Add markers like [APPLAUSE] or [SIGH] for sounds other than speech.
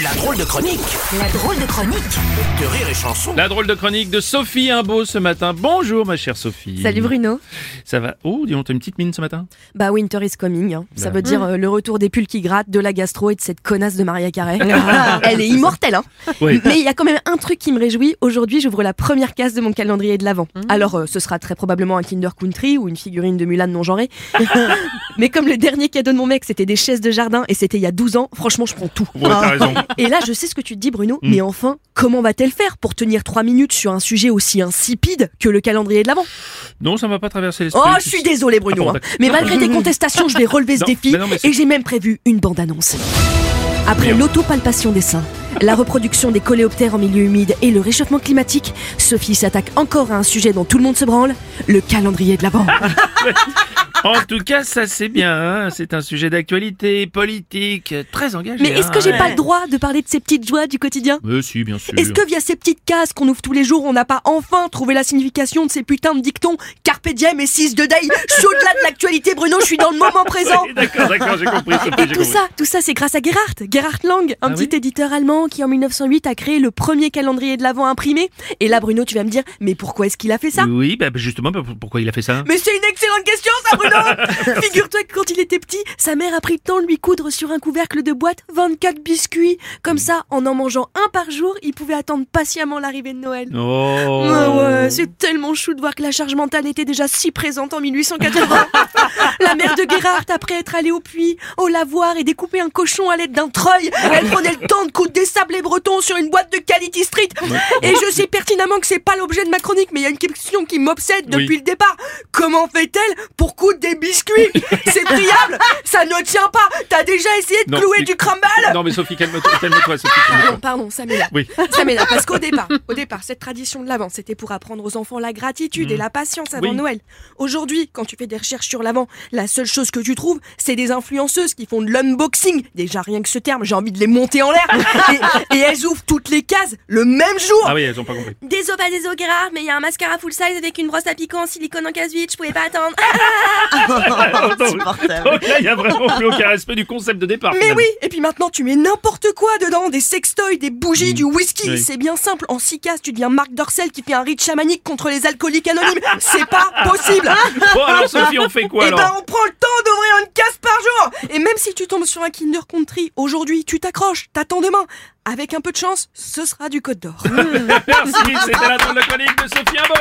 La drôle de chronique La drôle de chronique de Rire et Chanson. La drôle de chronique de Sophie Imbeau ce matin. Bonjour ma chère Sophie. Salut Bruno. Ça va? Oh, dis donc, t'as une petite mine ce matin? Bah winter is coming. hein. Ça Bah. veut dire euh, le retour des pulls qui grattent, de la gastro et de cette connasse de Maria Carré. [LAUGHS] Elle est immortelle, hein. Oui. Mais il y a quand même un truc qui me réjouit. Aujourd'hui, j'ouvre la première case de mon calendrier de l'avant. Alors, euh, ce sera très probablement un Kinder Country ou une figurine de Mulan non genrée. [LAUGHS] Mais comme le dernier cadeau de mon mec, c'était des chaises de jardin et c'était il y a 12 ans, franchement, je prends tout. Ouais, t'as raison. Et là, je sais ce que tu te dis, Bruno, Mm. mais enfin, comment va-t-elle faire pour tenir 3 minutes sur un sujet aussi insipide que le calendrier de l'avant? Non, ça m'a pas traversé l'esprit. Oh, je suis désolé, Bruno. Ah bon, hein. mais malgré tes contestations, je vais relever ce Non, défi non, et j'ai même prévu une bande-annonce. Après l'autopalpation des seins, la reproduction des coléoptères en milieu humide et le réchauffement climatique, Sophie s'attaque encore à un sujet dont tout le monde se branle, le calendrier de l'Avent. [LAUGHS] En tout cas, ça c'est bien. hein. C'est un sujet d'actualité politique très engagé. Mais est-ce que hein, j'ai ouais. pas le droit de parler de ces petites joies du quotidien Mais si, bien sûr. Est-ce que via ces petites cases qu'on ouvre tous les jours, on n'a pas enfin trouvé la signification de ces putains de dictons Carpe diem et 6 de day Je suis au-delà de l'actualité, Bruno, je suis dans le moment [LAUGHS] présent Oui, D'accord, d'accord, j'ai compris. Sophie, Et j'ai tout compris. ça, tout ça, c'est grâce à Gerhard, Gerhard Lang, un Ah petit oui éditeur allemand qui en 1908 a créé le premier calendrier de l'Avent imprimé. Et là, Bruno, tu vas me dire, mais pourquoi est-ce qu'il a fait ça? Oui, bah justement, pourquoi il a fait ça? Mais c'est une excellente question, Figure-toi que quand il était petit, sa mère a pris le temps de lui coudre sur un couvercle de boîte 24 biscuits. Comme ça, en en mangeant un par jour, il pouvait attendre patiemment l'arrivée de Noël. Oh. Ah ouais, c'est tellement chou de voir que la charge mentale était déjà si présente en 1880. la mère de Gerhardt, après être allée au puits, au lavoir et découper un cochon à l'aide d'un treuil, elle prenait le temps de coudre des sablés bretons sur une boîte de Quality Street. Et je sais pertinemment que c'est pas l'objet de ma chronique, mais il y a une question qui m'obsède depuis Oui. le départ. Comment fait-elle pour coudre des biscuits C'est friable Ça ne tient pas T'as déjà essayé de Non, clouer mais- du crumble Non, mais Sophie, calme-toi, calme-toi, Sophie. calme-toi. Pardon, pardon, ça m'énerve. Oui. Ça m'énerve parce qu'au départ, au départ, cette tradition de l'avant, c'était pour apprendre aux enfants la gratitude et la patience avant Oui. Noël. Aujourd'hui, quand tu fais des recherches sur l'avant, la seule chose que tu trouves, c'est des influenceuses qui font de l'unboxing. Déjà rien que ce terme, j'ai envie de les monter en l'air. et, et elles ouvrent toutes les cases le même jour. Ah oui, elles ont pas compris. Désolé, pas désolé, Gérard, mais il y a un mascara full size avec une brosse à piquant en silicone en casse vide, je pouvais pas attendre. [LAUGHS] Donc là, il y a vraiment plus aucun respect du concept de départ. Mais finalement. oui, et puis maintenant tu mets n'importe quoi dedans, des sextoys, des bougies, du whisky. Oui. C'est bien simple, en six cases tu deviens Marc Dorcel qui fait un rite chamanique contre les alcooliques anonymes. C'est pas possible. [LAUGHS] Bon, alors Sophie, on fait quoi alors ben on prend le temps d'ouvrir une case par jour. Et même si tu tombes sur un Kinder Country aujourd'hui, tu t'accroches, t'attends demain. Avec un peu de chance, ce sera du Côte d'Or. [LAUGHS] Merci, c'était la drôle de chronique de Sophie Imbeau.